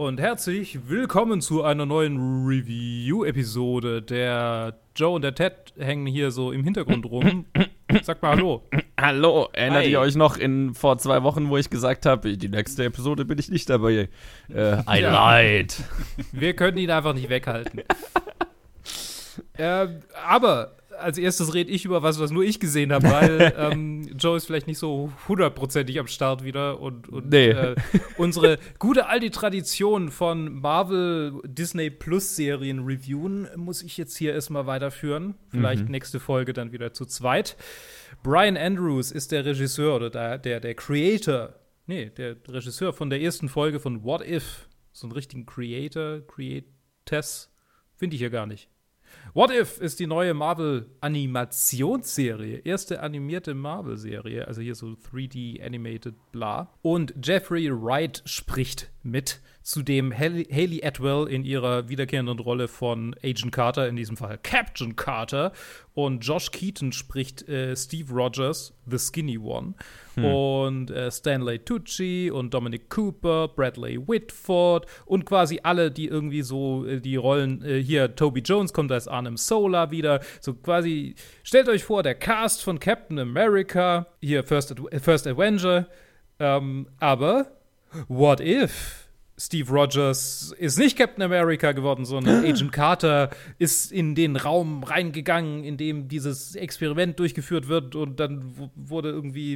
Und herzlich willkommen zu einer neuen Review-Episode. Der Joe und der Ted hängen hier so im Hintergrund rum. Sag mal Hallo. Hallo, erinnert Hi. ihr euch noch in vor zwei Wochen, wo ich gesagt habe, die nächste Episode bin ich nicht dabei? Äh, I Ja. lied. Wir können ihn einfach nicht weghalten. ähm, aber als erstes rede ich über was, was nur ich gesehen habe, weil ähm, Joe ist vielleicht nicht so hundertprozentig am Start wieder und, und Nee. äh, unsere gute alte Tradition von Marvel Disney Plus Serien reviewen muss ich jetzt hier erstmal weiterführen. Vielleicht nächste Folge dann wieder zu zweit. Brian Andrews ist der Regisseur oder der, der, der Creator, nee, der Regisseur von der ersten Folge von What If. So einen richtigen Creator, Createss, finde ich hier gar nicht. What If ist die neue Marvel-Animationsserie. Erste animierte Marvel-Serie, also hier so 3D-animated bla. Und Jeffrey Wright spricht mit, zudem Haley Atwell in ihrer wiederkehrenden Rolle von Agent Carter, in diesem Fall Captain Carter. Und Josh Keaton spricht äh, Steve Rogers, The Skinny One. Und äh, Stanley Tucci und Dominic Cooper, Bradley Whitford und quasi alle, die irgendwie so äh, die Rollen, äh, hier Toby Jones kommt als Arnim Sola wieder. So quasi, stellt euch vor, der Cast von Captain America, hier First, Ad First Avenger, ähm, aber what if? Steve Rogers ist nicht Captain America geworden, sondern Agent Carter ist in den Raum reingegangen, in dem dieses Experiment durchgeführt wird und dann wurde irgendwie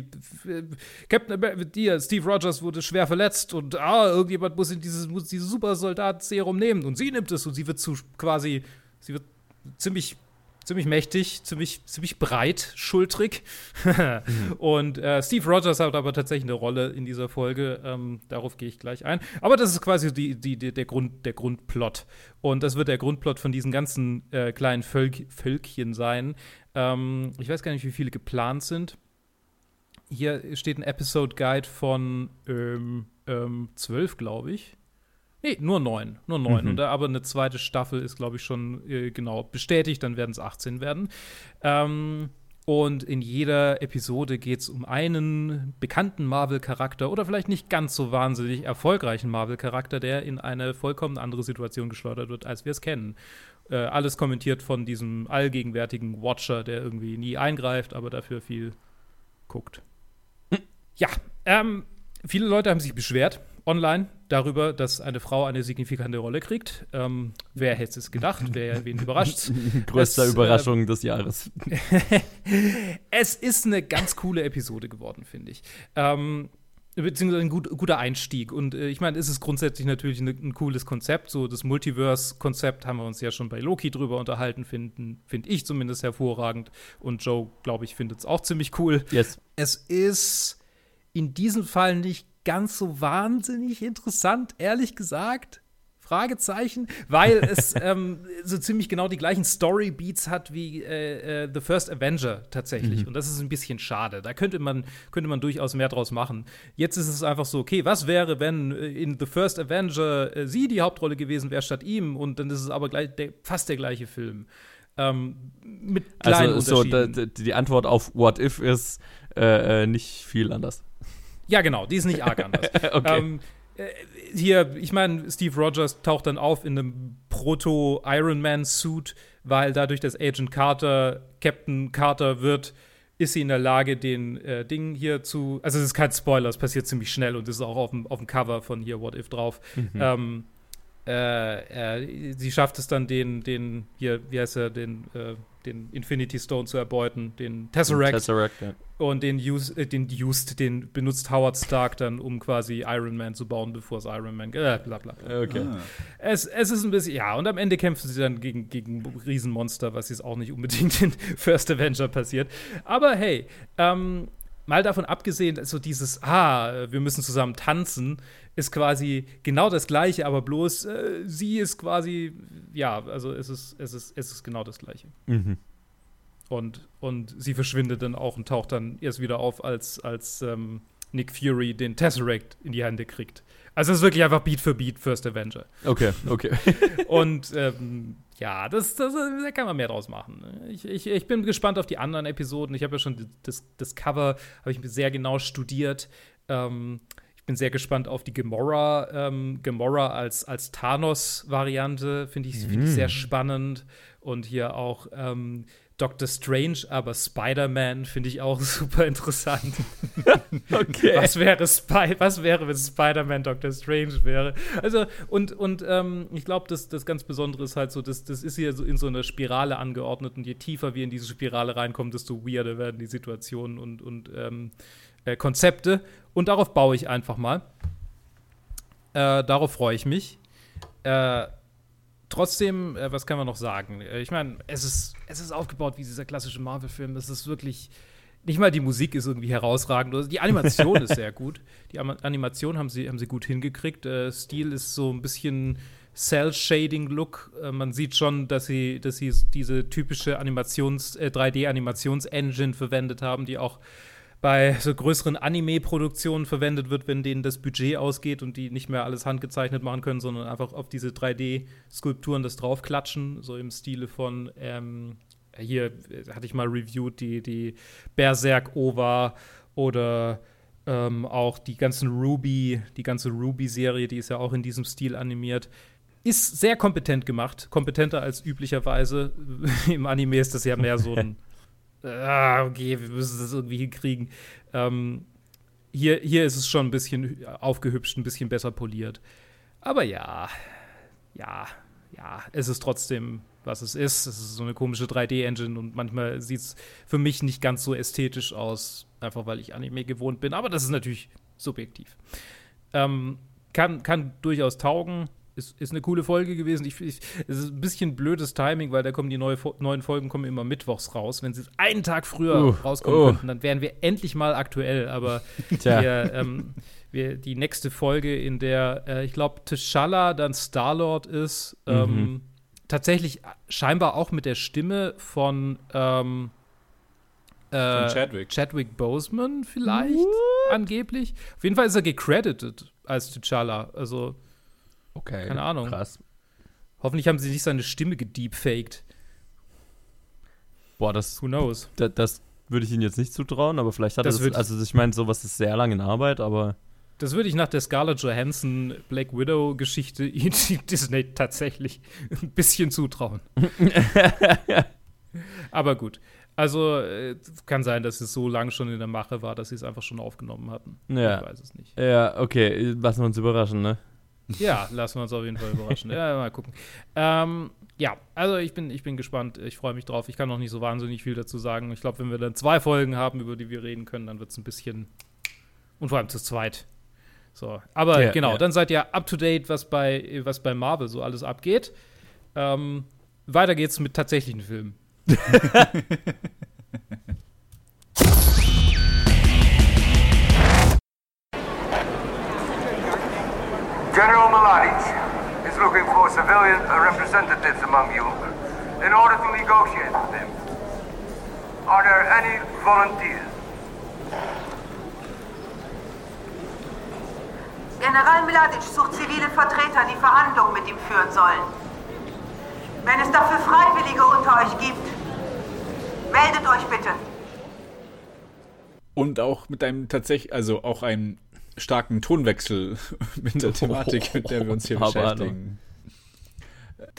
äh, Captain America, Steve Rogers wurde schwer verletzt und ah, irgendjemand muss in dieses, muss dieses Supersoldat-Serum nehmen und sie nimmt es und sie wird zu quasi, sie wird ziemlich ziemlich mächtig, ziemlich, ziemlich breit, schultrig. Und äh, Steve Rogers hat aber tatsächlich eine Rolle in dieser Folge. Ähm, darauf gehe ich gleich ein. Aber das ist quasi die, die, die, der, Grund, der Grundplot. Und das wird der Grundplot von diesen ganzen äh, kleinen Völk Völkchen sein. Ähm, ich weiß gar nicht, wie viele geplant sind. Hier steht ein Episode Guide von ähm, ähm, 12, glaube ich. Nee, nur neun. Nur neun. Mhm. Und da aber eine zweite Staffel ist, glaube ich, schon äh, genau bestätigt. Dann werden es 18 werden. Ähm, und in jeder Episode geht es um einen bekannten Marvel-Charakter oder vielleicht nicht ganz so wahnsinnig erfolgreichen Marvel-Charakter, der in eine vollkommen andere Situation geschleudert wird, als wir es kennen. Äh, alles kommentiert von diesem allgegenwärtigen Watcher, der irgendwie nie eingreift, aber dafür viel guckt. Ja, ähm, viele Leute haben sich beschwert online darüber, dass eine Frau eine signifikante Rolle kriegt. Ähm, wer hätte es gedacht? Wer wen überrascht? Größte Das, äh, Überraschung des Jahres. es ist eine ganz coole Episode geworden, finde ich. Ähm, beziehungsweise ein gut, guter Einstieg. Und äh, ich meine, es ist grundsätzlich natürlich ne, ein cooles Konzept. So das Multiverse-Konzept haben wir uns ja schon bei Loki drüber unterhalten, finden, finde ich zumindest hervorragend. Und Joe, glaube ich, findet es auch ziemlich cool. Yes. Es ist in diesem Fall nicht ganz so wahnsinnig interessant, ehrlich gesagt. Fragezeichen, weil es ähm, so ziemlich genau die gleichen Story-Beats hat wie äh, äh, The First Avenger tatsächlich. Und das ist ein bisschen schade. Da könnte man, könnte man durchaus mehr draus machen. Jetzt ist es einfach so, okay, was wäre, wenn äh, in The First Avenger äh, sie die Hauptrolle gewesen wäre statt ihm? Und dann ist es aber gleich der, fast der gleiche Film. Ähm, mit kleinen Also so, die Antwort auf What If ist äh, äh, nicht viel anders. Ja, genau, die ist nicht arg anders. Okay. ähm, äh, hier, ich meine, Steve Rogers taucht dann auf in einem Proto-Iron Man-Suit, weil dadurch, dass Agent Carter Captain Carter wird, ist sie in der Lage, den äh, Ding hier zu. Also, es ist kein Spoiler, es passiert ziemlich schnell und es ist auch auf dem, auf dem Cover von hier What If drauf. Ähm, äh, äh, sie schafft es dann, den, den, hier, wie heißt er, den, äh, den Infinity Stone zu erbeuten, den Tesseract. Tesseract, ja. Und den, use, äh, den used, den benutzt Howard Stark dann, um quasi Iron Man zu bauen, bevor es Iron Man. Äh, bla bla. bla. Okay. Es, es ist ein bisschen, ja, und am Ende kämpfen sie dann gegen, gegen Riesenmonster, was jetzt auch nicht unbedingt in First Avenger passiert. Aber hey, ähm, mal davon abgesehen, so dieses, ah, wir müssen zusammen tanzen, ist quasi genau das Gleiche, aber bloß äh, sie ist quasi, ja, also es ist, es ist, es ist genau das Gleiche. Mhm. Und, und sie verschwindet dann auch und taucht dann erst wieder auf, als, als ähm, Nick Fury den Tesseract in die Hände kriegt. Also es ist wirklich einfach Beat für Beat First Avenger. Okay, okay. Und ähm, ja, das, das, da kann man mehr draus machen. ne? Ich, ich, ich bin gespannt auf die anderen Episoden. Ich habe ja schon das, das Cover, habe ich mir sehr genau studiert. Ähm, Ich bin sehr gespannt auf die Gamora, ähm, Gamora als, als Thanos-Variante, finde ich, find ich sehr spannend. Und hier auch ähm, Doctor Strange, aber Spider-Man finde ich auch super interessant. Okay. Was wäre, Spy was wäre, wenn Spider-Man Doctor Strange wäre? Also, und, und ähm, ich glaube, das, das ganz Besondere ist halt so, das, das ist hier so in so einer Spirale angeordnet und je tiefer wir in diese Spirale reinkommen, desto weirder werden die Situationen und, und ähm, äh, Konzepte. Und darauf baue ich einfach mal. Äh, darauf freue ich mich. Äh, trotzdem, äh, was kann man noch sagen? Äh, ich meine, es ist, es ist aufgebaut wie dieser klassische Marvel-Film. Es ist wirklich. Nicht mal die Musik ist irgendwie herausragend. Die Animation ist sehr gut. Die Animation haben sie, haben sie gut hingekriegt. Äh, Stil ist so ein bisschen Cell-Shading-Look. Äh, man sieht schon, dass sie, dass sie diese typische Animations-, äh, 3D-Animations-Engine verwendet haben, die auch bei so größeren Anime-Produktionen verwendet wird, wenn denen das Budget ausgeht und die nicht mehr alles handgezeichnet machen können, sondern einfach auf diese 3D-Skulpturen das draufklatschen, so im Stile von ähm, hier äh, hatte ich mal reviewed die, die Berserk-Ova oder ähm, auch die ganzen Ruby, die ganze Ruby-Serie, die ist ja auch in diesem Stil animiert. Ist sehr kompetent gemacht, kompetenter als üblicherweise. Im Anime ist das ja mehr so ein ah, okay, wir müssen das irgendwie hinkriegen. Ähm, hier, hier ist es schon ein bisschen aufgehübscht, ein bisschen besser poliert. Aber ja, ja, ja, es ist trotzdem, was es ist. Es ist so eine komische 3D-Engine und manchmal sieht es für mich nicht ganz so ästhetisch aus, einfach weil ich Anime gewohnt bin. Aber das ist natürlich subjektiv. Ähm, kann, kann durchaus taugen. Ist, ist eine coole Folge gewesen. Ich, ich, es ist ein bisschen blödes Timing, weil da kommen die neue, neuen Folgen kommen immer mittwochs raus. Wenn sie einen Tag früher Uh, rauskommen oh. könnten, dann wären wir endlich mal aktuell. Aber Tja. wir, ähm, wir, die nächste Folge, in der äh, ich glaube T'Challa dann Star-Lord ist, ähm, Mhm. tatsächlich scheinbar auch mit der Stimme von ähm, äh, Von Chadwick. Chadwick Boseman vielleicht, angeblich. Auf jeden Fall ist er gecredited als T'Challa. Also Okay. Keine Ahnung. Krass. hoffentlich haben sie nicht seine Stimme gedeepfaked. Boah, das, Who knows? das, das würde ich Ihnen jetzt nicht zutrauen, aber vielleicht hat Das er das. Also, ich meine, sowas ist sehr lange in Arbeit, aber. Das würde ich nach der Scarlett Johansson Black Widow Geschichte Disney tatsächlich ein bisschen zutrauen. Aber gut. Also äh, kann sein, dass es so lange schon in der Mache war, dass sie es einfach schon aufgenommen hatten. Ja. Ich weiß es nicht. Ja, okay, lassen wir uns überraschen, ne? Ja, lassen wir uns auf jeden Fall überraschen. ja, mal gucken. Ähm, ja, also ich bin, ich bin gespannt. Ich freue mich drauf. Ich kann noch nicht so wahnsinnig viel dazu sagen. Ich glaube, wenn wir dann zwei Folgen haben, über die wir reden können, dann wird es ein bisschen. Und vor allem zu zweit. So, aber Ja, genau, ja. dann seid ihr up to date, was bei, was bei Marvel so alles abgeht. Ähm, weiter geht's mit tatsächlichen Filmen. looking for civilian representatives among you in order to negotiate with him. Are there any volunteers? General Mladic sucht zivile Vertreter, die Verhandlungen mit ihm führen sollen. Wenn es dafür Freiwillige unter euch gibt, meldet euch bitte. Und auch mit einem tatsächlich, also auch einem starken Tonwechsel mit der Thematik, mit der wir uns hier Aber beschäftigen.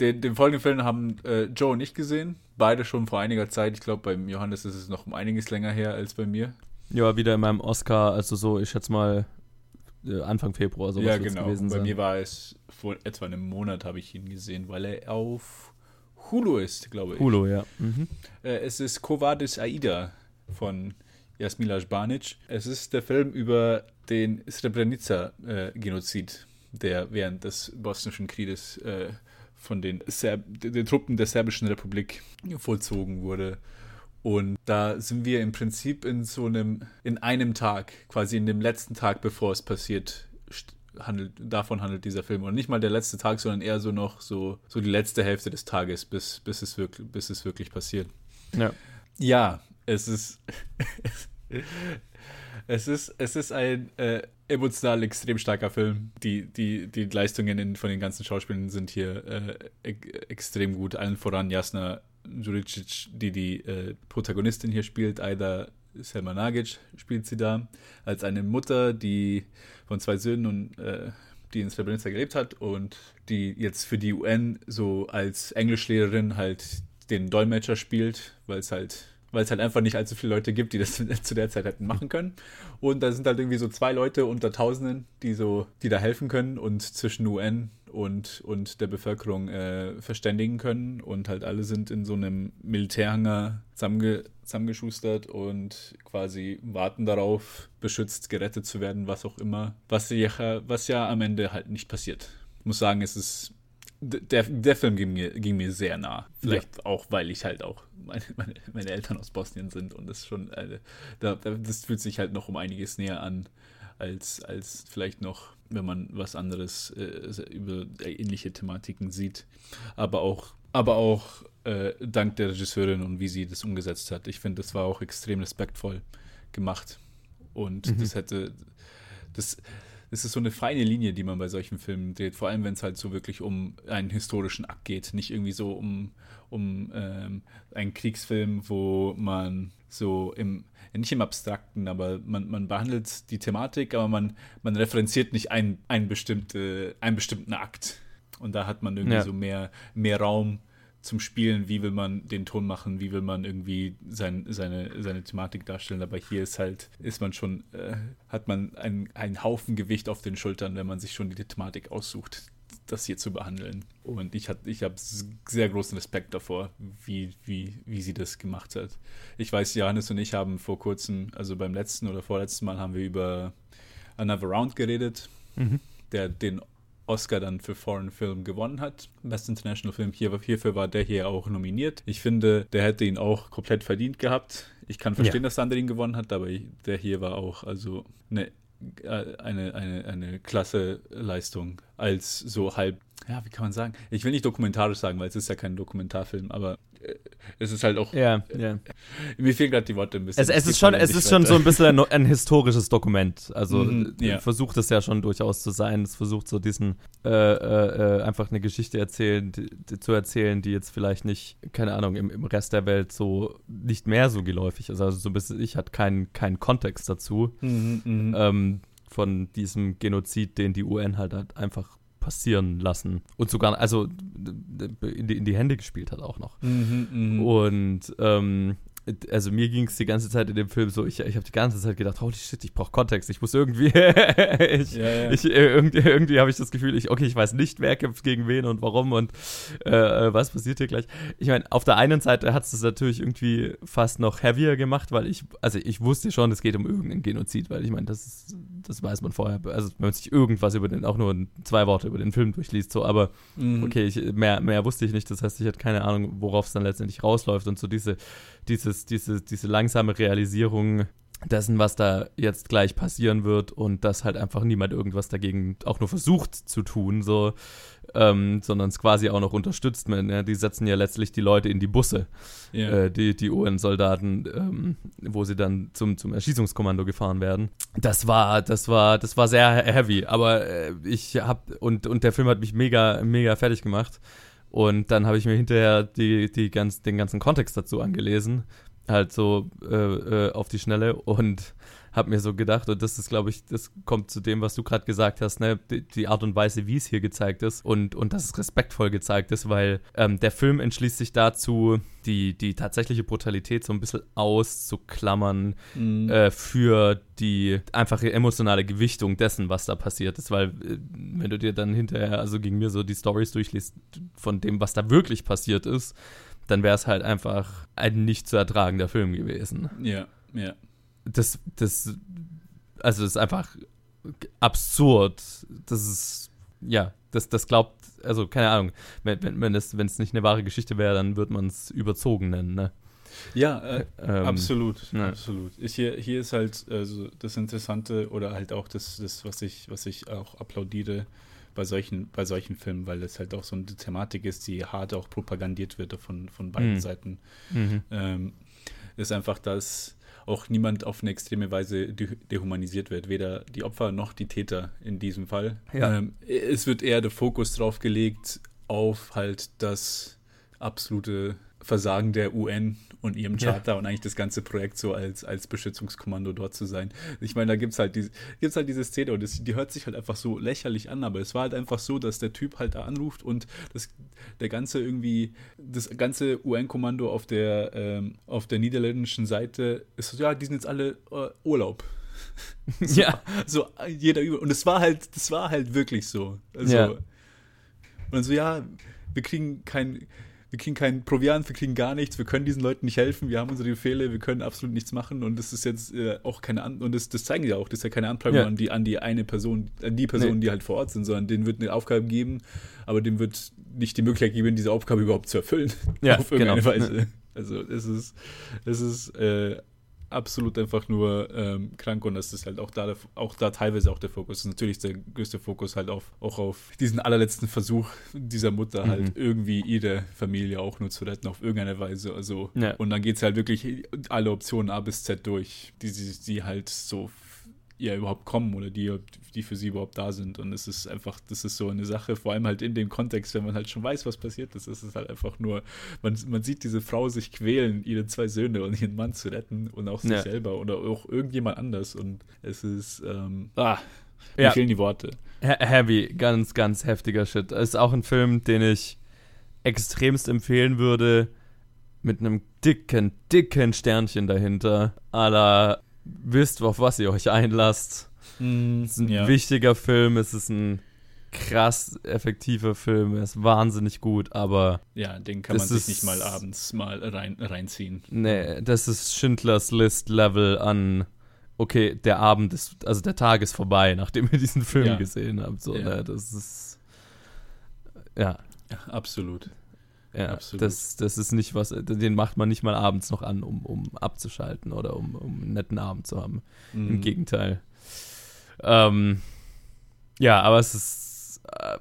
Den, den folgenden Film haben äh, Joe und ich gesehen. Beide schon vor einiger Zeit. Ich glaube, beim Johannes ist es noch um einiges länger her als bei mir. Ja, wieder in meinem Oscar, also so, ich schätze mal äh, Anfang Februar sowas ja, genau. gewesen bei sein. mir war es vor etwa einem Monat habe ich ihn gesehen, weil er auf Hulu ist, glaube ich. Hulu, ja. Mhm. Äh, es ist Covadis Aida von Jasmila Žbanic. Es ist der Film über den Srebrenica-Genozid, der während des Bosnischen Krieges äh, von den, Serb den Truppen der Serbischen Republik vollzogen wurde. Und da sind wir im Prinzip in so einem, in einem Tag, quasi in dem letzten Tag, bevor es passiert, handelt, davon handelt dieser Film. Und nicht mal der letzte Tag, sondern eher so noch so, so die letzte Hälfte des Tages, bis, bis, es, wirklich, bis es wirklich passiert. Ja. Ja, es ist. es ist, es ist ein äh, emotional extrem starker Film. Die, die, die Leistungen in, von den ganzen Schauspielern sind hier äh, e extrem gut. Allen voran Jasna Juricic, die die äh, Protagonistin hier spielt, Aida Selma Nagic spielt sie da, als eine Mutter, die von zwei Söhnen und äh, die in Srebrenica gelebt hat und die jetzt für die UN so als Englischlehrerin halt den Dolmetscher spielt, weil es halt weil es halt einfach nicht allzu viele Leute gibt, die das zu der Zeit hätten machen können. Und da sind halt irgendwie so zwei Leute unter Tausenden, die so, die da helfen können und zwischen UN und, und der Bevölkerung äh, verständigen können. Und halt alle sind in so einem Militärhanger zusammenge zusammengeschustert und quasi warten darauf, beschützt, gerettet zu werden, was auch immer. Was ja, was ja am Ende halt nicht passiert. Ich muss sagen, es ist der, der Film ging mir, ging mir sehr nah. Vielleicht ja. auch, weil ich halt auch meine, meine, meine, Eltern aus Bosnien sind und das schon, äh, da, das fühlt sich halt noch um einiges näher an, als, als vielleicht noch, wenn man was anderes äh, über ähnliche Thematiken sieht. Aber auch, aber auch äh, dank der Regisseurin und wie sie das umgesetzt hat. Ich finde, das war auch extrem respektvoll gemacht. Und mhm. das hätte, das, es ist so eine feine Linie, die man bei solchen Filmen dreht, vor allem wenn es halt so wirklich um einen historischen Akt geht, nicht irgendwie so um, um ähm, einen Kriegsfilm, wo man so im, nicht im Abstrakten, aber man, man behandelt die Thematik, aber man, man referenziert nicht einen, einen, bestimmte, einen bestimmten Akt. Und da hat man irgendwie ja. so mehr, mehr Raum zum Spielen, wie will man den Ton machen, wie will man irgendwie sein, seine, seine Thematik darstellen. Aber hier ist halt, ist man schon, äh, hat man einen, einen Haufen Gewicht auf den Schultern, wenn man sich schon die Thematik aussucht, das hier zu behandeln. Und ich, ich habe sehr großen Respekt davor, wie, wie, wie sie das gemacht hat. Ich weiß, Johannes und ich haben vor kurzem, also beim letzten oder vorletzten Mal, haben wir über Another Round geredet, mhm. der den Oscar dann für Foreign Film gewonnen hat. Best International Film. Hier, hierfür war der hier auch nominiert. Ich finde, der hätte ihn auch komplett verdient gehabt. Ich kann verstehen, ja. dass Sander ihn gewonnen hat, aber der hier war auch also eine, äh, eine, eine, eine klasse Leistung als so halb, ja, wie kann man sagen? Ich will nicht dokumentarisch sagen, weil es ist ja kein Dokumentarfilm, aber es ist halt auch. Ja, ja. Mir fehlen gerade die Worte ein bisschen. Es, es ist schon, es ist schon so ein bisschen ein, ein historisches Dokument. Also mhm, ja. versucht es ja schon durchaus zu sein. Es versucht so diesen äh, äh, äh, einfach eine Geschichte erzählen, die, die, zu erzählen, die jetzt vielleicht nicht, keine Ahnung, im, im Rest der Welt so nicht mehr so geläufig ist. Also so ein bisschen, ich hatte keinen keinen Kontext dazu. Mhm, mhm, ähm, von diesem Genozid, den die UN halt, halt einfach passieren lassen. Und sogar, also in die, in die Hände gespielt hat auch noch. Mhm, mh. Und ähm, also mir ging es die ganze Zeit in dem Film so, ich, ich habe die ganze Zeit gedacht, holy shit, ich brauche Kontext, ich muss irgendwie, ich, ja, ja. ich, äh, irgendwie, irgendwie habe ich das Gefühl, ich, okay, ich weiß nicht, wer kämpft gegen wen und warum und äh, äh was passiert hier gleich. Ich meine, auf der einen Seite hat es das natürlich irgendwie fast noch heavier gemacht, weil ich, also ich wusste schon, es geht um irgendeinen Genozid, weil ich meine, das ist, das weiß man vorher, also wenn man sich irgendwas über den, auch nur zwei Worte über den Film durchliest, so, aber mhm. okay, ich, mehr, mehr wusste ich nicht, das heißt, ich hatte keine Ahnung, worauf es dann letztendlich rausläuft und so diese, dieses, diese, diese langsame Realisierung dessen, was da jetzt gleich passieren wird und dass halt einfach niemand irgendwas dagegen auch nur versucht zu tun, so, ähm, sondern es quasi auch noch unterstützt. Man, ja, die setzen ja letztlich die Leute in die Busse, yeah. äh, die, die UN-Soldaten, ähm, wo sie dann zum, zum Erschießungskommando gefahren werden. Das war, das war, das war sehr heavy, aber äh, ich hab, und, und der Film hat mich mega, mega fertig gemacht. Und dann habe ich mir hinterher die, die ganz, den ganzen Kontext dazu angelesen, halt so äh, äh, auf die Schnelle. Und habe mir so gedacht, und das ist, glaube ich, das kommt zu dem, was du gerade gesagt hast, ne? Die, die, Art und Weise, wie es hier gezeigt ist und, und dass es respektvoll gezeigt ist, weil ähm, der Film entschließt sich dazu, die, die tatsächliche Brutalität so ein bisschen auszuklammern mhm. äh, für die einfache emotionale Gewichtung dessen, was da passiert ist, weil äh, wenn du dir dann hinterher, also gegen mir so die Stories durchliest von dem, was da wirklich passiert ist, dann wäre es halt einfach ein nicht zu ertragender Film gewesen. Ja, ja das, das, also das ist einfach absurd. Das ist, ja, das, das glaubt, also keine Ahnung, wenn, wenn, wenn es wenn nicht eine wahre Geschichte wäre, dann würde man es überzogen nennen, ne? Ja, äh, ähm, absolut, ja. absolut. Ich, hier, hier ist halt also das Interessante oder halt auch das, das was ich, was ich auch applaudiere bei solchen, bei solchen Filmen, weil es halt auch so eine Thematik ist, die hart auch propagandiert wird von, von beiden mhm. Seiten. Mhm. Ähm, ist einfach, dass auch niemand auf eine extreme Weise dehumanisiert wird, weder die Opfer noch die Täter in diesem Fall. Ja. Ähm, es wird eher der Fokus drauf gelegt auf halt das absolute Versagen der UN und ihrem Charter ja. und eigentlich das ganze Projekt so als, als Beschützungskommando dort zu sein. Ich meine, da gibt es halt, diese, gibt's halt diese Szene und das, die hört sich halt einfach so lächerlich an, aber es war halt einfach so, dass der Typ halt da anruft und das, der ganze irgendwie, das ganze UN-Kommando auf der, ähm, auf der niederländischen Seite ist so, ja, die sind jetzt alle äh, Urlaub. so, ja. So jeder über. Und es war halt, das war halt wirklich so. Also, ja. Und so, ja, wir kriegen kein wir kriegen keinen Proviant, wir kriegen gar nichts, wir können diesen Leuten nicht helfen, wir haben unsere Befehle, wir können absolut nichts machen und das ist jetzt äh, auch keine An und das, das zeigen ja auch, das ist ja keine Anprangung ja. an, die, an die eine Person, an die Personen, nee. die halt vor Ort sind, sondern denen wird eine Aufgabe geben, aber dem wird nicht die Möglichkeit geben, diese Aufgabe überhaupt zu erfüllen. Ja, auf irgendeine genau. Weise. Also es ist, es ist äh, absolut einfach nur ähm, krank und das ist halt auch da, auch da teilweise auch der Fokus. Natürlich der größte Fokus halt auf, auch auf diesen allerletzten Versuch dieser Mutter mhm. halt irgendwie ihre Familie auch nur zu retten auf irgendeine Weise. Also ja. und dann geht es halt wirklich alle Optionen A bis Z durch, die sie halt so ja überhaupt kommen oder die, die für sie überhaupt da sind. Und es ist einfach, das ist so eine Sache, vor allem halt in dem Kontext, wenn man halt schon weiß, was passiert ist, ist es halt einfach nur, man, man sieht diese Frau sich quälen, ihre zwei Söhne und ihren Mann zu retten und auch sich ja. selber oder auch irgendjemand anders. Und es ist, ähm, ah, mir ja. fehlen die Worte. Heavy, ganz, ganz heftiger Shit. Es ist auch ein Film, den ich extremst empfehlen würde, mit einem dicken, dicken Sternchen dahinter. aller wisst, auf was ihr euch einlasst. Mm, es ist ein ja. wichtiger Film, es ist ein krass effektiver Film, er ist wahnsinnig gut, aber. Ja, den kann man sich ist, nicht mal abends mal rein, reinziehen. Nee, das ist Schindlers List-Level an. Okay, der Abend ist, also der Tag ist vorbei, nachdem ihr diesen Film ja. gesehen habt. So, ja. ne, das ist. Ja. ja absolut. Ja, Absolut. Das, das ist nicht was, den macht man nicht mal abends noch an, um, um abzuschalten oder um, um einen netten Abend zu haben. Mhm. Im Gegenteil. Ähm, ja, aber es ist äh,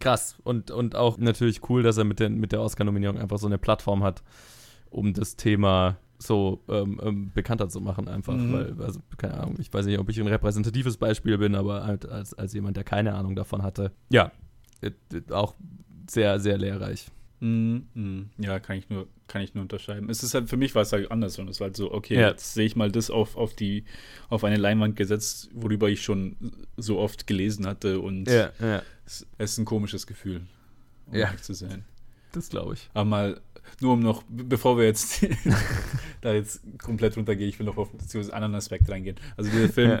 krass und, und auch natürlich cool, dass er mit, den, mit der Oscar-Nominierung einfach so eine Plattform hat, um das Thema so ähm, ähm, bekannter zu machen, einfach. Mhm. Weil, also, keine Ahnung, ich weiß nicht, ob ich ein repräsentatives Beispiel bin, aber halt als, als jemand, der keine Ahnung davon hatte. Ja, auch sehr, sehr lehrreich. Mm, mm. Ja, kann ich nur, kann ich nur unterschreiben. Es ist halt für mich war es halt anders und es war halt so, okay, ja. jetzt sehe ich mal das auf, auf die, auf eine Leinwand gesetzt, worüber ich schon so oft gelesen hatte und ja, ja. Es, es, ist ein komisches Gefühl, um ja. zu sein. Das glaube ich. Aber mal nur um noch, bevor wir jetzt da jetzt komplett runtergehen, ich will noch auf einen anderen Aspekt reingehen. Also dieser Film, ja.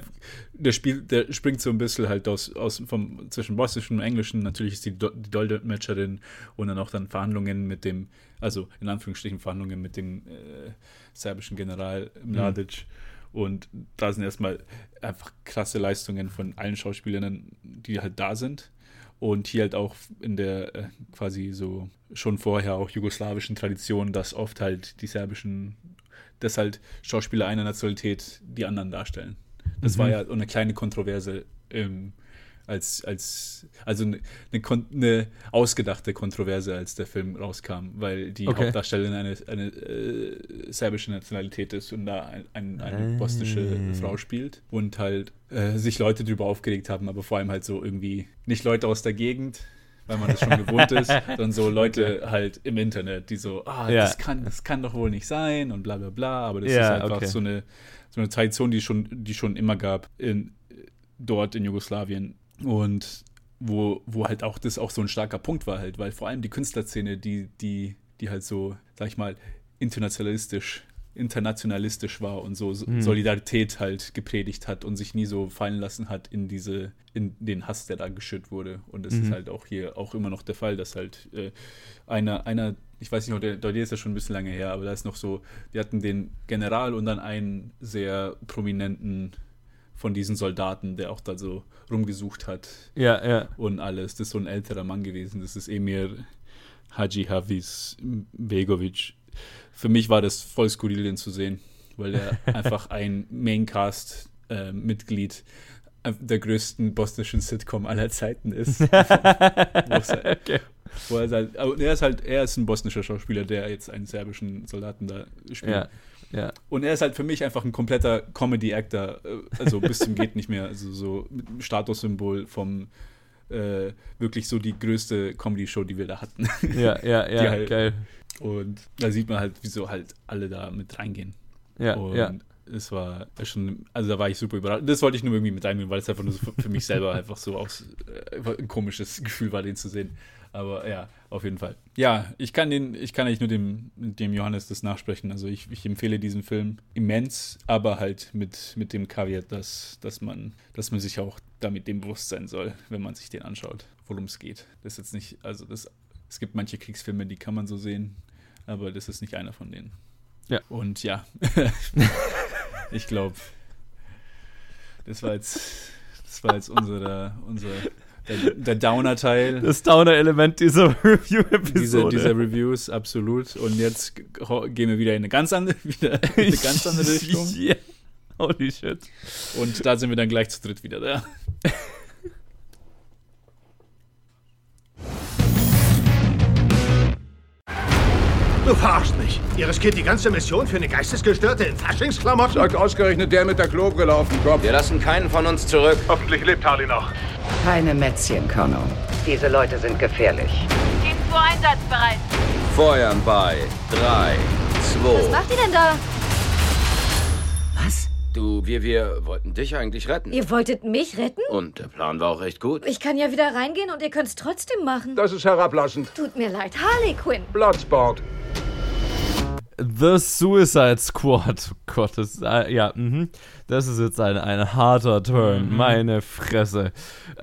der Spiel, der springt so ein bisschen halt aus, aus vom, zwischen Bosnischen und Englischen. Natürlich ist die, die Dolmetscherin und dann auch dann Verhandlungen mit dem, also in Anführungsstrichen Verhandlungen mit dem äh, serbischen General Mladic. Mhm. Und da sind erstmal einfach krasse Leistungen von allen Schauspielern, die halt da sind und hier halt auch in der äh, quasi so schon vorher auch jugoslawischen Tradition, dass oft halt die serbischen, dass halt Schauspieler einer Nationalität die anderen darstellen. Das mhm. war ja eine kleine Kontroverse im als, als also eine, eine, ausgedachte Kontroverse, als der Film rauskam, weil die okay. Hauptdarstellerin eine, eine äh, serbische Nationalität ist und da ein, ein, eine äh. bosnische Frau spielt und halt äh, sich Leute darüber aufgeregt haben, aber vor allem halt so irgendwie nicht Leute aus der Gegend, weil man das schon gewohnt ist, sondern so Leute okay. halt im Internet, die so, ah, ja. das kann, das kann doch wohl nicht sein und bla bla bla, aber das ja, ist einfach okay. so eine so eine Tradition, die schon, die schon immer gab in, dort in Jugoslawien und wo, wo halt auch das auch so ein starker Punkt war halt, weil vor allem die Künstlerszene, die, die, die halt so, sag ich mal, internationalistisch, internationalistisch war und so mhm. Solidarität halt gepredigt hat und sich nie so fallen lassen hat in diese, in den Hass, der da geschürt wurde. Und das mhm. ist halt auch hier auch immer noch der Fall, dass halt äh, einer, einer, ich weiß nicht, der, der ist ja schon ein bisschen lange her, aber da ist noch so, wir hatten den General und dann einen sehr prominenten von diesen Soldaten, der auch da so rumgesucht hat. Ja, ja. Und alles. Das ist so ein älterer Mann gewesen. Das ist Emir Haji Hafiz Begovic. Für mich war das voll skurril, den zu sehen, weil er einfach ein Maincast-Mitglied äh, der größten bosnischen Sitcom aller Zeiten ist. okay. Wo er, halt, er ist halt, er ist ein bosnischer Schauspieler, der jetzt einen serbischen Soldaten da spielt. Ja. Ja. Und er ist halt für mich einfach ein kompletter Comedy-Actor, äh, also bis zum geht nicht mehr, also so Statussymbol vom äh, wirklich so die größte Comedy-Show, die wir da hatten. Ja, ja, ja, halt, geil. Und da sieht man halt, wieso halt alle da mit reingehen. Ja, und ja. es war schon, also da war ich super überrascht. Das wollte ich nur irgendwie mit reinnehmen, weil es einfach nur so für, für mich selber einfach so aus, äh, ein komisches Gefühl war, den zu sehen. Aber ja, auf jeden Fall. Ja, ich kann den, ich kann eigentlich nur dem, dem Johannes das nachsprechen. Also ich, ich empfehle diesen Film immens, aber halt mit, mit dem Kaviar, dass, dass man, dass man sich auch damit dem bewusst sein soll, wenn man sich den anschaut, worum es geht. Das ist jetzt nicht, also das, es gibt manche Kriegsfilme, die kann man so sehen, aber das ist nicht einer von denen. Ja. Und ja, ich glaube, das war jetzt, das war jetzt unsere, unser der, der Downer-Teil. Das Downer-Element dieser Review-Episode. Diese, dieser Reviews, absolut. Und jetzt gehen wir wieder in eine ganz andere, wieder in eine ganz andere Richtung. yeah. Holy shit. Und da sind wir dann gleich zu dritt wieder da. Du verarschst mich. Ihr riskiert die ganze Mission für eine Geistesgestörte in Faschingsklamotten? Sagt ausgerechnet der mit der Klobrille auf dem Kopf. Wir lassen keinen von uns zurück. Hoffentlich lebt Harley noch. Keine Mätzchen, Colonel. Diese Leute sind gefährlich. Team 2 einsatzbereit. Feuern bei 3, 2. Was macht ihr denn da? Du, wir, wir wollten dich eigentlich retten. Ihr wolltet mich retten? Und der Plan war auch recht gut. Ich kann ja wieder reingehen und ihr könnt es trotzdem machen. Das ist herablassend. Tut mir leid, Harley Quinn. Bloodsport. The Suicide Squad. Oh Gott, das, äh, ja, mhm. Das ist jetzt ein, ein harter Turn. Mhm. Meine Fresse.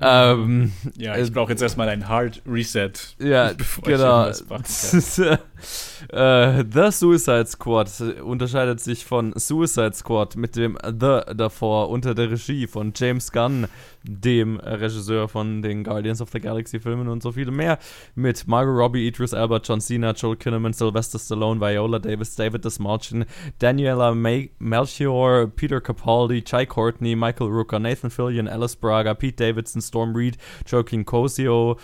Ähm, ja, ich brauche jetzt erstmal ein Hard Reset. Ja, genau. äh, The Suicide Squad unterscheidet sich von Suicide Squad mit dem The davor unter der Regie von James Gunn, dem Regisseur von den Guardians of the Galaxy Filmen und so viel mehr, mit Margot Robbie, Idris Elba, John Cena, Joel Kinnaman, Sylvester Stallone, Viola Davis, David Desmarchin, Daniela May Melchior, Peter Capaldi, Chai Courtney, Michael Rooker, Nathan Fillion, Alice Braga, Pete Davidson, Storm Reed, Joaquin Cosio,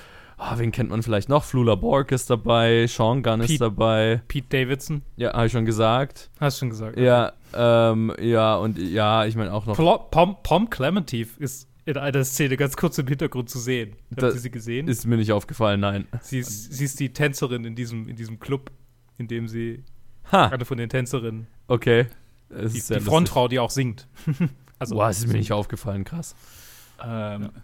Oh, wen kennt man vielleicht noch? Flula Borg ist dabei, Sean Gunn Pete, ist dabei. Pete Davidson. Ja, habe ich schon gesagt. Hast schon gesagt. Ja, ähm, ja, und ja, ich meine auch noch. Pom, Pom Clementif ist in einer Szene ganz kurz im Hintergrund zu sehen. Habt ihr sie gesehen? Ist mir nicht aufgefallen, nein. Sie ist, sie ist die Tänzerin in diesem, in diesem Club, in dem sie ha. eine von den Tänzerinnen. Okay. Die, die Frontfrau, die auch singt. also, Boah, es ist mir nicht aufgefallen, krass. Ähm, ja.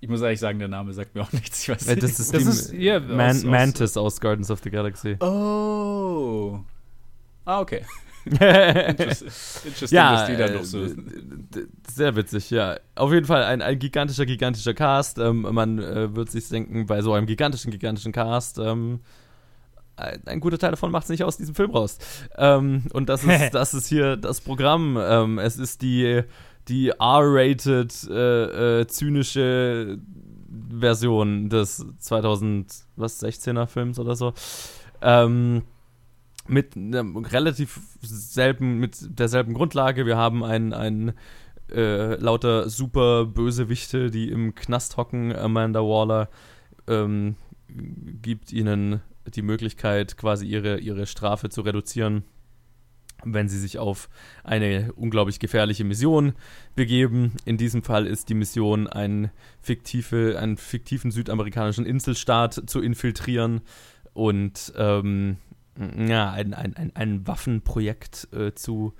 Ich muss eigentlich sagen, der Name sagt mir auch nichts. Ich weiß ja, das ist, das ist yeah, Man aus, Mantis aus, aus Gardens of the Galaxy. Oh. Ah, okay. Interesting, ja, dass die da noch so. Äh, sehr witzig, ja. Auf jeden Fall ein, ein gigantischer, gigantischer Cast. Ähm, man äh, wird sich denken, bei so einem gigantischen, gigantischen Cast, ähm, ein, guter Teil davon macht es nicht aus diesem Film raus. Ähm, und das ist, das ist hier das Programm. Ähm, es ist die die R-rated, äh, äh, zynische Version des 2016er Films oder so. Ähm, mit einem relativ selben, mit derselben Grundlage. Wir haben einen, einen äh, lauter super Bösewichte, die im Knast hocken. Amanda Waller ähm, gibt ihnen die Möglichkeit, quasi ihre, ihre Strafe zu reduzieren wenn sie sich auf eine unglaublich gefährliche Mission begeben. In diesem Fall ist die Mission, einen, fiktive, einen fiktiven südamerikanischen Inselstaat zu infiltrieren und ähm, ja, ein, ein, ein, ein Waffenprojekt äh, zu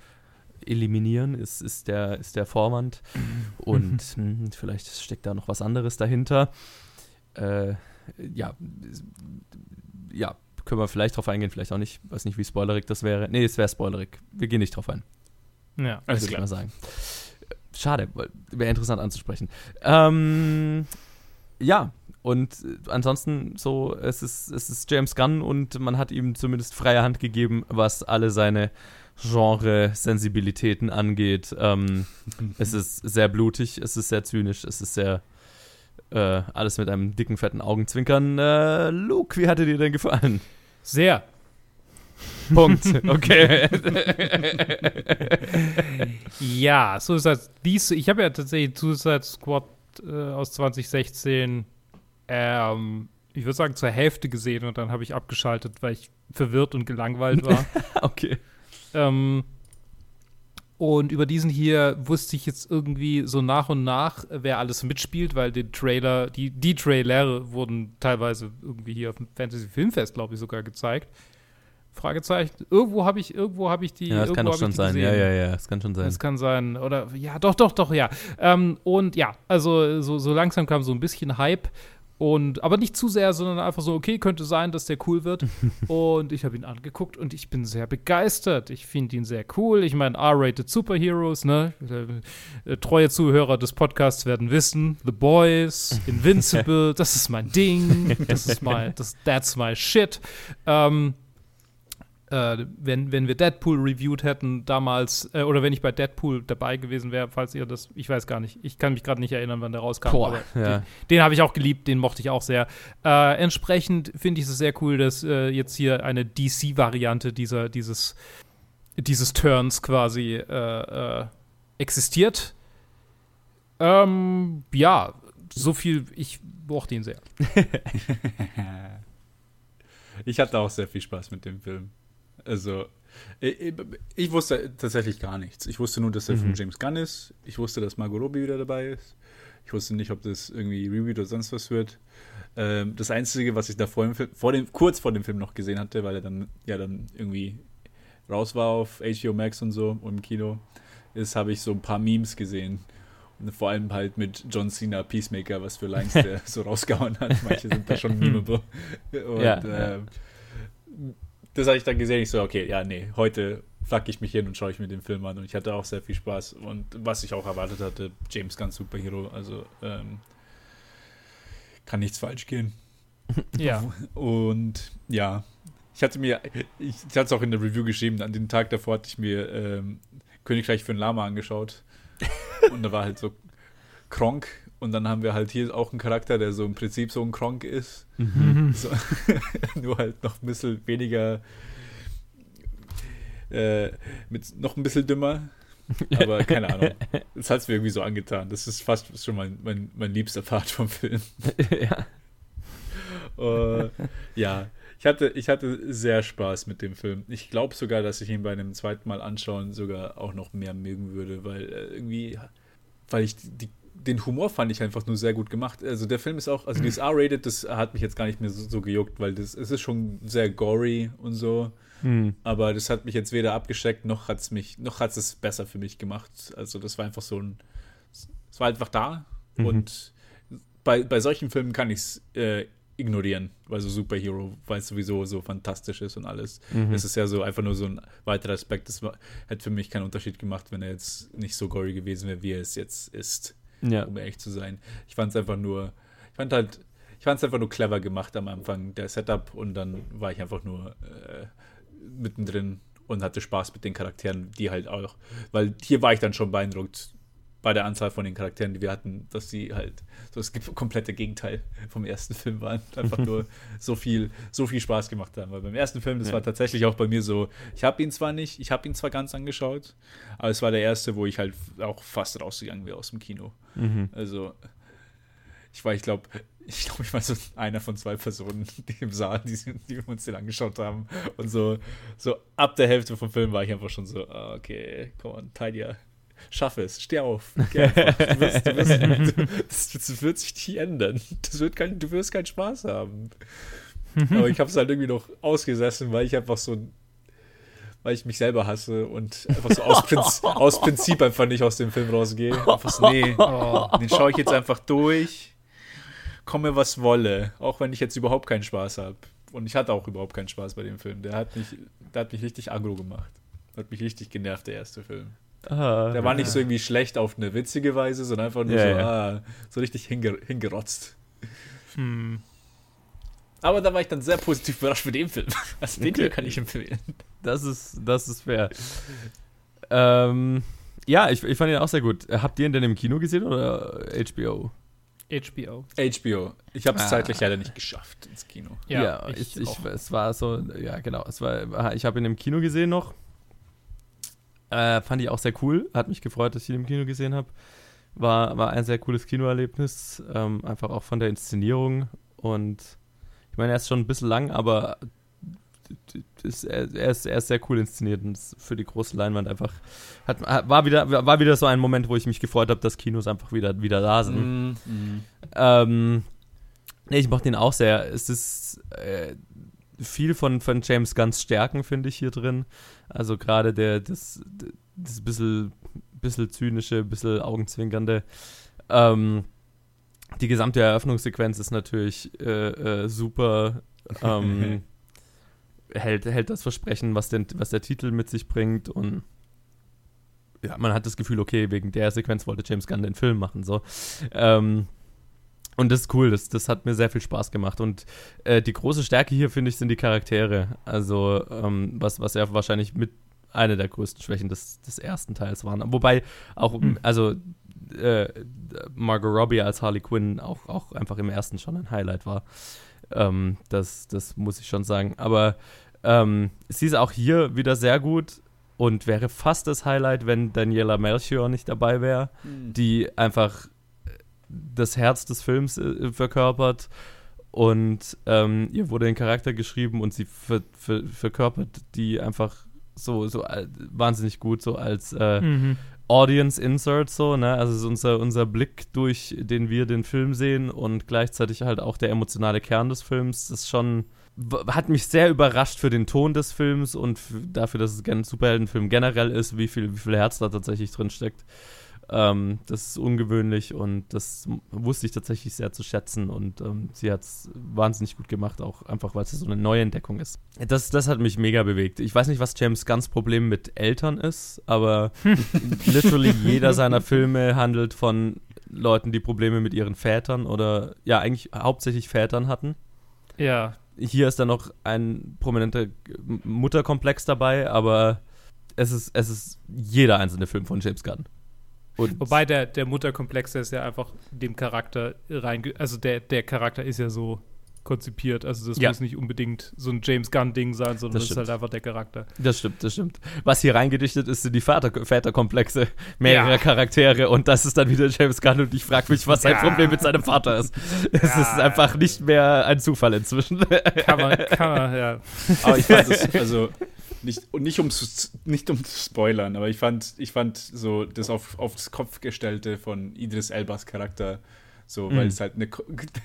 eliminieren, ist, ist, der, ist der Vorwand. Und mh, hm, vielleicht steckt da noch was anderes dahinter. Äh, ja, ja, können wir vielleicht drauf eingehen, vielleicht auch nicht. Weiß nicht, wie spoilerig das wäre. Nee, es wäre spoilerig. Wir gehen nicht drauf ein. Ja, alles klar. Ich mal sagen. Schade, wäre interessant anzusprechen. Ähm, ja, und ansonsten so, es ist, es ist James Gunn und man hat ihm zumindest freie Hand gegeben, was alle seine Genre-Sensibilitäten angeht. Ähm, es ist sehr blutig, es ist sehr zynisch, es ist sehr äh, alles mit einem dicken, fetten Augenzwinkern. Äh, Luke, wie hat er dir denn gefallen? Sehr. Punkt. Okay. ja, Suicide, dies, ich habe ja tatsächlich Suicide Squad äh, aus 2016, ähm, ich würde sagen, zur Hälfte gesehen und dann habe ich abgeschaltet, weil ich verwirrt und gelangweilt war. okay. Ähm, Und über diesen hier wusste ich jetzt irgendwie so nach und nach, wer alles mitspielt, weil die Trailer, die, die Trailer wurden teilweise irgendwie hier auf dem Fantasy Filmfest, glaube ich, sogar gezeigt. Fragezeichen. Irgendwo habe ich, irgendwo habe ich die. Ja, das kann doch schon sein. Gesehen. Ja, ja, ja, das kann schon sein. Das kann sein. Oder ja, doch, doch, doch, ja. Ähm, und ja, also so, so langsam kam so ein bisschen Hype. Und, aber nicht zu sehr, sondern einfach so, okay, könnte sein, dass der cool wird. und ich habe ihn angeguckt und ich bin sehr begeistert. Ich finde ihn sehr cool. Ich meine, R-rated Superheroes, ne? Äh, treue Zuhörer des Podcasts werden wissen, The Boys, Invincible, das ist mein Ding. Das ist mein, das, that's my shit. Ähm, äh, wenn, wenn wir Deadpool reviewed hätten damals, äh, oder wenn ich bei Deadpool dabei gewesen wäre, falls ihr das, ich weiß gar nicht, ich kann mich gerade nicht erinnern, wann der rauskam. Boah, ja. Den, den habe ich auch geliebt, den mochte ich auch sehr. Äh, entsprechend finde ich es sehr cool, dass äh, jetzt hier eine DC-Variante dieser, dieses, dieses Turns quasi äh, äh, existiert. Ähm, ja, so viel, ich mochte ihn sehr. ich hatte auch sehr viel Spaß mit dem Film. Also, ich, ich, wusste tatsächlich gar nichts. Ich wusste nur, dass er mhm. von James Gunn ist. Ich wusste, dass Margot Robbie wieder dabei ist. Ich wusste nicht, ob das irgendwie Reboot oder sonst was wird. Ähm, das Einzige, was ich da vor dem Film, vor dem, kurz vor dem Film noch gesehen hatte, weil er dann ja dann irgendwie raus war auf HBO Max und so und im Kino, ist, habe ich so ein paar Memes gesehen. Und vor allem halt mit John Cena Peacemaker, was für Lines der so rausgehauen hat. Manche sind da schon memeable. Und ja, äh, das habe ich dann gesehen. Ich so, okay, ja, nee, heute flack ich mich hin und schaue ich mir den Film an. Und ich hatte auch sehr viel Spaß. Und was ich auch erwartet hatte, James Gunn Superhero. Also ähm, kann nichts falsch gehen. Ja. Und ja, ich hatte mir, ich, ich hatte es auch in der Review geschrieben, an den Tag davor hatte ich mir ähm, Königreich für ein Lama angeschaut. und da war halt so Kronk und dann haben wir halt hier auch einen Charakter, der so im Prinzip so ein Kronk ist. Mhm. So, nur halt noch ein bisschen weniger, äh, mit noch ein bisschen dümmer. Aber keine Ahnung. Das hat es mir irgendwie so angetan. Das ist fast schon mein, mein, mein liebster Part vom Film. ja. Uh, ja, ich hatte, ich hatte sehr Spaß mit dem Film. Ich glaube sogar, dass ich ihn bei einem zweiten Mal anschauen sogar auch noch mehr mögen würde, weil äh, irgendwie, weil ich die den Humor fand ich einfach nur sehr gut gemacht. Also der Film ist auch, also dieses R-rated, das hat mich jetzt gar nicht mehr so, so, gejuckt, weil das es ist schon sehr gory und so. Mhm. Aber das hat mich jetzt weder abgeschreckt, noch hat es mich, noch hat es besser für mich gemacht. Also das war einfach so ein, es war einfach da. Mhm. Und bei, bei solchen Filmen kann ich es äh, ignorieren, weil so Superhero, weil es sowieso so fantastisch ist und alles. Mhm. Es ist ja so einfach nur so ein weiterer Aspekt. Das war, hätte für mich keinen Unterschied gemacht, wenn er jetzt nicht so gory gewesen wäre, wie er es jetzt ist ja. um ehrlich zu sein. Ich fand es einfach nur, ich fand halt, ich fand es einfach nur clever gemacht am Anfang, der Setup, und dann war ich einfach nur äh, mittendrin und hatte Spaß mit den Charakteren, die halt auch, weil hier war ich dann schon beeindruckt bei der Anzahl von den Charakteren, die wir hatten, dass sie halt so das komplette Gegenteil vom ersten Film waren. Einfach nur so viel, so viel Spaß gemacht haben. Weil beim ersten Film, das ja. war tatsächlich auch bei mir so, ich habe ihn zwar nicht, ich habe ihn zwar ganz angeschaut, aber es war der erste, wo ich halt auch fast rausgegangen wäre aus dem Kino. Mhm. Also ich war, ich glaube, ich glaube, ich war so einer von zwei Personen die im Saal, die, die uns den angeschaut haben. Und so, so ab der Hälfte vom Film war ich einfach schon so, ah, okay, komm on, Tadia, Schaff es, steh auf. Du, wirst, du wirst, du, das, das, wird sich nicht ändern. Das wird kein, du wirst keinen Spaß haben. Aber ich habe es halt irgendwie noch ausgesessen, weil ich einfach so, weil ich mich selber hasse und einfach so aus, Prinz, aus Prinzip einfach nicht aus dem Film rausgehe. Einfach so, nee, oh, den schaue ich jetzt einfach durch, komme was wolle, auch wenn ich jetzt überhaupt keinen Spaß habe. Und ich hatte auch überhaupt keinen Spaß bei dem Film. Der hat mich, der hat mich richtig aggro gemacht. Hat mich richtig genervt, der erste Film. Ah, der war nicht so irgendwie schlecht auf eine witzige Weise, sondern einfach nur ja, so, ja. Ah, so richtig hinge hingerotzt. Hm. Aber da war ich dann sehr positiv überrascht mit dem Film. Also den okay. kann ich empfehlen. Das ist, das ist fair. ähm, ja, ich, ich fand ihn auch sehr gut. Habt ihr ihn denn im Kino gesehen oder HBO? HBO. HBO. Ich habe es ah. zeitlich leider nicht geschafft ins Kino. Ja, ja ich, ich, ich, es war so, ja genau, es war, ich habe ihn im Kino gesehen noch äh, fand ich auch sehr cool. Hat mich gefreut, dass ich ihn im Kino gesehen habe. War, war ein sehr cooles Kinoerlebnis. Ähm, einfach auch von der Inszenierung. Und ich meine, er ist schon ein bisschen lang, aber ist, er, ist, er ist sehr cool inszeniert und für die große Leinwand einfach hat, war wieder war wieder so ein Moment, wo ich mich gefreut habe, dass Kinos einfach wieder wieder da sind. Mm, mm. Ähm, nee, ich mochte ihn auch sehr. Es ist äh, viel von, von James Gunns Stärken finde ich hier drin. Also gerade der das das bisschen bisschen zynische, bisschen augenzwinkernde. Ähm, die gesamte Eröffnungssequenz ist natürlich äh, äh, super. Ähm, hält, hält das Versprechen, was, den, was der Titel mit sich bringt und ja, man hat das Gefühl, okay, wegen der Sequenz wollte James Gunn den Film machen, so. Ähm, und das ist cool, das, das hat mir sehr viel Spaß gemacht. Und äh, die große Stärke hier, finde ich, sind die Charaktere. Also, ähm, was, was ja wahrscheinlich mit einer der größten Schwächen des, des ersten Teils waren. Wobei auch, hm. also äh, Margot Robbie als Harley Quinn auch, auch einfach im ersten schon ein Highlight war. Ähm, das, das muss ich schon sagen. Aber ähm, sie ist auch hier wieder sehr gut und wäre fast das Highlight, wenn Daniela Melchior nicht dabei wäre, mhm. die einfach das Herz des Films äh, verkörpert. Und ähm, ihr wurde ein Charakter geschrieben und sie ver ver verkörpert die einfach so, so äh, wahnsinnig gut, so als äh, mhm. Audience Insert so, ne? Also es ist unser, unser Blick, durch den wir den Film sehen und gleichzeitig halt auch der emotionale Kern des Films. Das ist schon, hat mich sehr überrascht für den Ton des Films und dafür, dass es ein Superheldenfilm generell ist, wie viel, wie viel Herz da tatsächlich drin steckt. Ähm, das ist ungewöhnlich und das wusste ich tatsächlich sehr zu schätzen und ähm, sie hat es wahnsinnig gut gemacht, auch einfach, weil es so eine neue Entdeckung ist. Das, das hat mich mega bewegt. Ich weiß nicht, was James Gunns Problem mit Eltern ist, aber literally jeder seiner Filme handelt von Leuten, die Probleme mit ihren Vätern oder ja, eigentlich hauptsächlich Vätern hatten. Ja. Hier ist dann noch ein prominenter Mutterkomplex dabei, aber es ist, es ist jeder einzelne Film von James Gunn. Und Wobei der, der Mutterkomplex ist ja einfach dem Charakter rein, also der, der Charakter ist ja so konzipiert. Also das ja. muss nicht unbedingt so ein James Gunn-Ding sein, sondern das, das ist halt einfach der Charakter. Das stimmt, das stimmt. Was hier reingedichtet ist, sind die Vater Väterkomplexe mehrerer ja. Charaktere und das ist dann wieder James Gunn und ich frage mich, was sein ja. Problem mit seinem Vater ist. Es ist einfach nicht mehr ein Zufall inzwischen. Kann man, kann man, ja. Aber ich fand das, also nicht, und nicht um, nicht um zu spoilern, aber ich fand, ich fand so das auf, aufs Kopf gestellte von Idris Elbas Charakter so, mhm. weil es halt eine,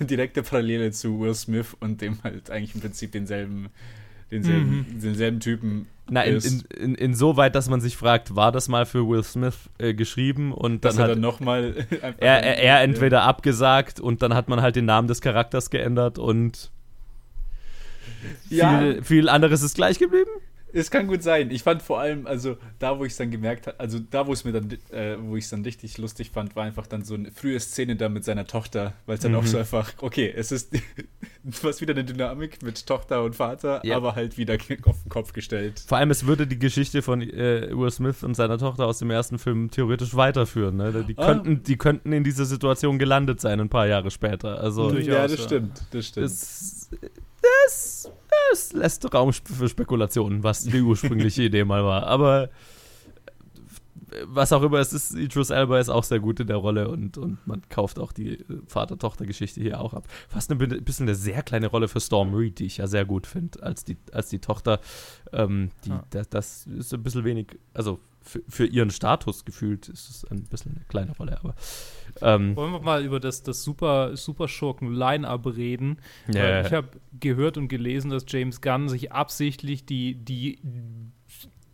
direkte Parallele zu Will Smith und dem halt eigentlich im Prinzip denselben, denselben, mhm. denselben Typen na, in, in, in, insoweit, dass man sich fragt, war das mal für Will Smith äh, geschrieben und dann hat er nochmal er, er, er entweder abgesagt und dann hat man halt den Namen des Charakters geändert und ja. viel, viel anderes ist gleich geblieben? Es kann gut sein. Ich fand vor allem, also da, wo ich es dann gemerkt habe, also da, wo es mir dann, äh, wo ich es dann richtig lustig fand, war einfach dann so eine frühe Szene da mit seiner Tochter, weil es dann mhm. auch so einfach, okay, es ist was wieder eine Dynamik mit Tochter und Vater, ja. aber halt wieder auf den Kopf gestellt. Vor allem, es würde die Geschichte von äh, Will Smith und seiner Tochter aus dem ersten Film theoretisch weiterführen. Ne? Die, ah. könnten, die könnten in dieser Situation gelandet sein, ein paar Jahre später. Also, ja, das stimmt, das stimmt. Es, das, das lässt Raum für Spekulationen, was die ursprüngliche Idee mal war. Aber was auch immer es ist, Idris Elba ist auch sehr gut in der Rolle und, und man kauft auch die Vater-Tochter-Geschichte hier auch ab. Fast ein bisschen eine sehr kleine Rolle für Storm Reed, die ich ja sehr gut finde, als die, als die Tochter. Ähm, die, ah. das, das, ist ein bisschen wenig, also für, für, ihren Status gefühlt ist es ein bisschen eine kleine Rolle, aber. Ähm, Wollen wir mal über das, das Super, Super Schurken-Line-Up reden? Yeah. Ich habe gehört und gelesen, dass James Gunn sich absichtlich die, die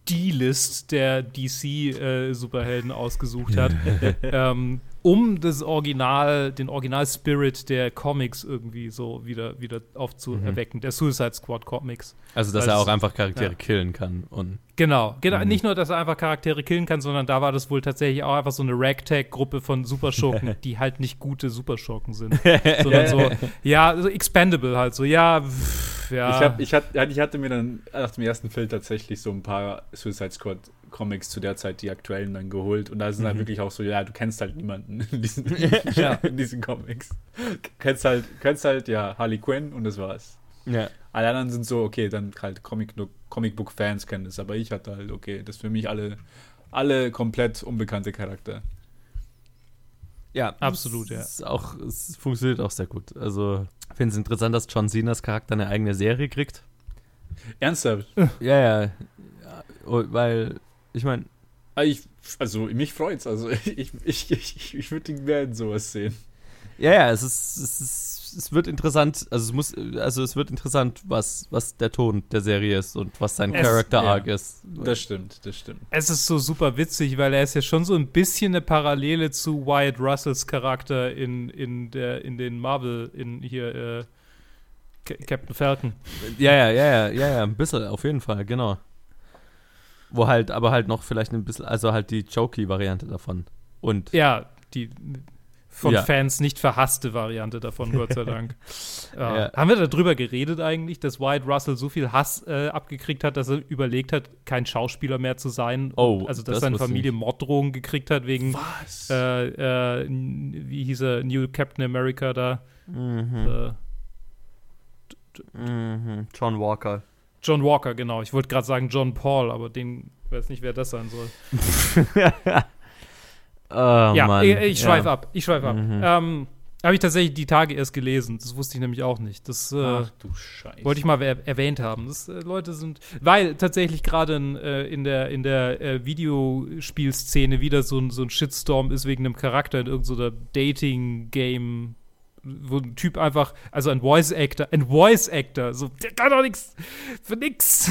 D-List der DC-Superhelden äh, ausgesucht hat. ähm, um das Original, den Original-Spirit der Comics irgendwie so wieder, wieder aufzuerwecken, mhm. der Suicide Squad Comics. Also, dass Weil er auch einfach Charaktere ja. killen kann. Und genau, genau. Mhm. Nicht nur, dass er einfach Charaktere killen kann, sondern da war das wohl tatsächlich auch einfach so eine Ragtag-Gruppe von Superschurken, die halt nicht gute Superschurken sind. sondern so, ja, so expendable halt, so, ja, pff, ja. Ich, hab, ich, hatte, ich hatte mir dann nach dem ersten Film tatsächlich so ein paar Suicide Squad Comics zu der Zeit, die aktuellen, dann geholt. Und da sind halt mhm. halt wirklich auch so, ja, du kennst halt niemanden in diesen, ja. in diesen Comics. Kennst halt, kennst halt, ja, Harley Quinn und das war's. Ja. Alle anderen sind so, okay, dann halt Comic, Comicbook-Fans kennen das, aber ich hatte halt, okay, das für mich alle, alle komplett unbekannte Charakter. Ja, absolut, ja. Auch, es funktioniert auch sehr gut. Also, ich finde es interessant, dass John Cenas Charakter eine eigene Serie kriegt. Ernsthaft? Ja, ja. ja weil, ich meine. Ah, also, mich freut's. Also, ich, ich, ich, ich würde ihn mehr in sowas sehen. Ja, ja, es ist, es ist es wird interessant, also es muss, also es wird interessant, was, was der Ton der Serie ist und was sein es, Character Arc ja, ist. Das stimmt, das stimmt. Es ist so super witzig, weil er ist ja schon so ein bisschen eine Parallele zu Wyatt Russells Charakter in, in der, in den Marvel, in hier, äh, Captain Falcon. Ja, ja, ja, ja, ja, ja, ein bisschen, auf jeden Fall, genau. Wo halt, aber halt noch vielleicht ein bisschen, also halt die Jokey-Variante davon. Und. Ja, die von ja. Fans nicht verhasste Variante davon, Gott sei Dank. ja. Ja. Haben wir darüber geredet eigentlich, dass Wyatt Russell so viel Hass äh, abgekriegt hat, dass er überlegt hat, kein Schauspieler mehr zu sein? Oh, also dass das seine Familie Morddrohungen gekriegt hat wegen, äh, äh, wie hieß er, New Captain America da? Mhm. Äh, mhm. John Walker. John Walker, genau. Ich wollte gerade sagen John Paul, aber den weiß nicht, wer das sein soll. Oh, ja, Mann. ich, ich schweife ja. ab. Ich schweife ab. Mhm. Ähm, habe ich tatsächlich die Tage erst gelesen. Das wusste ich nämlich auch nicht. Das äh, Ach du Scheiße. wollte ich mal er erwähnt haben. Das, äh, Leute sind, weil tatsächlich gerade äh, in der, in der äh, Videospielszene wieder so ein, so ein Shitstorm ist wegen einem Charakter in irgendeiner Dating-Game wo ein Typ einfach, also ein Voice Actor, ein Voice Actor, so, der kann doch nichts für nix,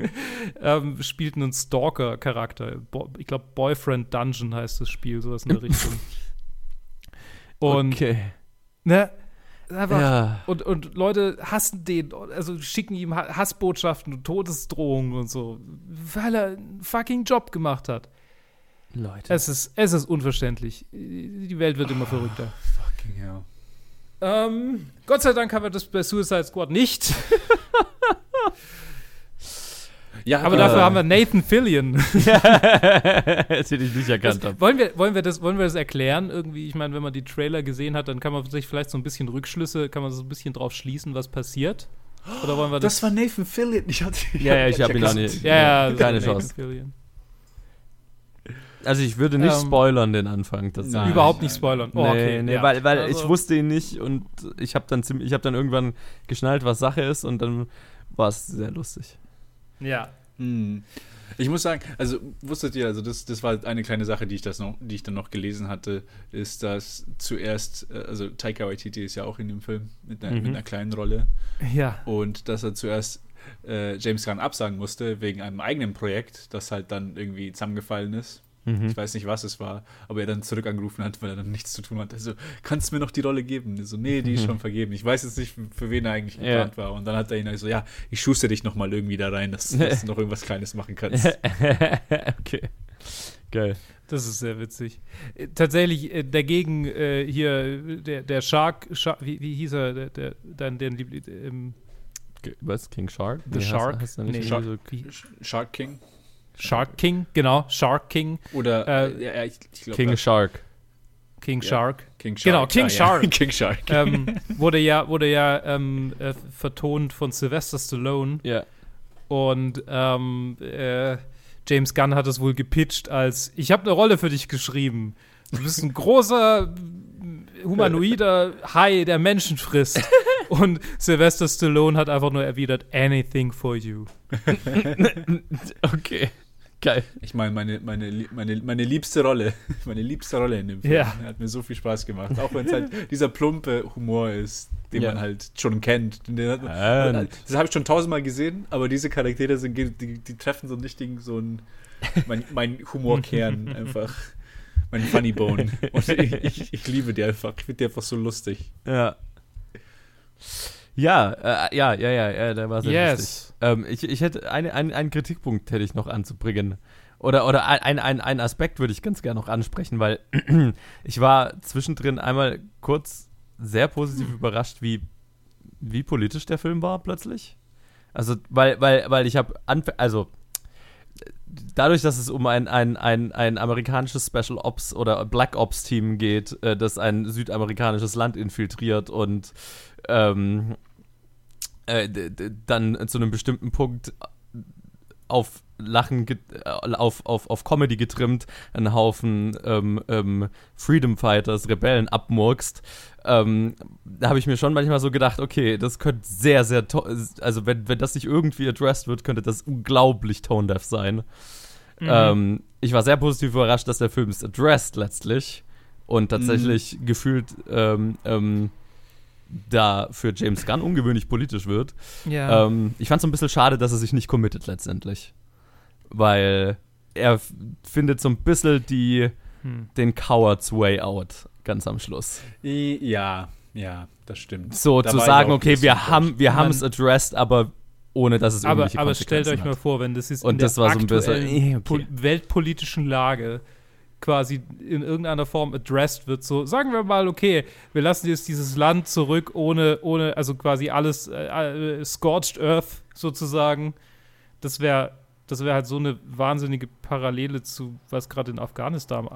ähm, spielt einen Stalker-Charakter. Ich glaube, Boyfriend Dungeon heißt das Spiel, sowas in der Richtung. Und, okay. ne, einfach, ja. und, und Leute hassen den, also schicken ihm Hassbotschaften und Todesdrohungen und so, weil er einen fucking Job gemacht hat. Leute. Es ist, es ist unverständlich. Die Welt wird immer verrückter. Fucking hell. Ähm, Gott sei Dank haben wir das bei Suicide Squad nicht. ja, aber äh, dafür haben wir Nathan Fillion. das hätte ich nicht erkannt. Das, wollen, wir, wollen, wir das, wollen wir das erklären? Irgendwie, ich meine, wenn man die Trailer gesehen hat, dann kann man sich vielleicht so ein bisschen Rückschlüsse, kann man so ein bisschen drauf schließen, was passiert. Oder wollen wir das? Das war Nathan Fillion. Ich hatte, ja, ja, ich habe ihn auch nicht. Ja, ja, keine Chance. Fillion. Also ich würde nicht ähm, spoilern den Anfang. Das nein, überhaupt nicht spoilern. Oh, nee, okay, nee, ja. weil, weil also, ich wusste ihn nicht und ich habe dann ziemlich, ich habe dann irgendwann geschnallt, was Sache ist und dann war es sehr lustig. Ja. Hm. Ich muss sagen, also wusstet ihr, also das, das war eine kleine Sache, die ich das noch, die ich dann noch gelesen hatte, ist, dass zuerst, äh, also Taika Waititi ist ja auch in dem Film mit einer, mhm. mit einer kleinen Rolle. Ja. Und dass er zuerst äh, James Gunn absagen musste wegen einem eigenen Projekt, das halt dann irgendwie zusammengefallen ist. Mhm. Ich weiß nicht, was es war, aber er dann zurück angerufen hat, weil er dann nichts zu tun hatte. Also, kannst du mir noch die Rolle geben? So, nee, die ist mhm. schon vergeben. Ich weiß jetzt nicht, für wen er eigentlich geplant ja. war. Und dann hat er ihn halt so, ja, ich schuste dich nochmal irgendwie da rein, dass, dass du noch irgendwas Kleines machen kannst. okay. Geil. Das ist sehr witzig. Äh, tatsächlich äh, dagegen äh, hier der, der Shark, Shark wie, wie, hieß er, der, der, dein, der, ähm, was? King Shark? The nee, Shark? Hast, hast nee, Shark, so Shark King? Shark King, genau, Shark King. Oder äh, ja, ich, ich glaub, King Shark. King Shark. King Shark. Genau, King ah, Shark. Ja. King Shark. Ähm, wurde ja, wurde ja ähm, äh, vertont von Sylvester Stallone. Ja. Und ähm, äh, James Gunn hat es wohl gepitcht als: Ich habe eine Rolle für dich geschrieben. Du bist ein großer humanoider Hai, der Menschen frisst. Und Sylvester Stallone hat einfach nur erwidert: Anything for you. okay. Geil. Ich meine, meine, meine, meine, meine liebste Rolle, meine liebste Rolle in dem Film. Ja. Hat mir so viel Spaß gemacht. Auch wenn es halt dieser plumpe Humor ist, den ja. man halt schon kennt. Hat, das habe ich schon tausendmal gesehen, aber diese Charaktere sind, die, die treffen so einen richtigen, so ein, mein, mein Humorkern einfach. Mein Funny Bone. Und ich, ich, ich liebe die einfach. Ich finde die einfach so lustig. Ja. Ja, äh, ja, ja, ja, ja, der war sehr yes. lustig. Ähm, ich, ich hätte eine, ein, einen Kritikpunkt hätte ich noch anzubringen. Oder, oder ein, ein, ein Aspekt würde ich ganz gerne noch ansprechen, weil ich war zwischendrin einmal kurz sehr positiv hm. überrascht, wie, wie politisch der Film war plötzlich. Also, weil, weil, weil ich habe, also dadurch, dass es um ein, ein, ein, ein amerikanisches Special Ops oder Black Ops Team geht, äh, das ein südamerikanisches Land infiltriert und ähm, äh, dann zu einem bestimmten Punkt auf Lachen äh, auf, auf, auf Comedy getrimmt, einen Haufen ähm, ähm, Freedom Fighters, Rebellen abmurkst. Ähm, da habe ich mir schon manchmal so gedacht, okay, das könnte sehr, sehr, also wenn, wenn das nicht irgendwie addressed wird, könnte das unglaublich tone-deaf sein. Mhm. Ähm, ich war sehr positiv überrascht, dass der Film es addressed letztlich und tatsächlich mhm. gefühlt ähm, ähm, da für James Gunn ungewöhnlich politisch wird. Ja. Ähm, ich fand es so ein bisschen schade, dass er sich nicht committet letztendlich. Weil er findet so ein bisschen die, hm. den Coward's Way Out ganz am Schluss. Ja, ja, das stimmt. So da zu sagen, okay, wir haben wir haben es addressed, aber ohne dass es aber, irgendwelche Aber stellt euch hat. mal vor, wenn das ist Und in das der war so ein bisschen eh, okay. weltpolitischen Lage quasi in irgendeiner Form addressed wird. So, sagen wir mal, okay, wir lassen jetzt dieses Land zurück, ohne, ohne, also quasi alles äh, äh scorched earth sozusagen. Das wäre das wäre halt so eine wahnsinnige Parallele zu, was gerade in Afghanistan,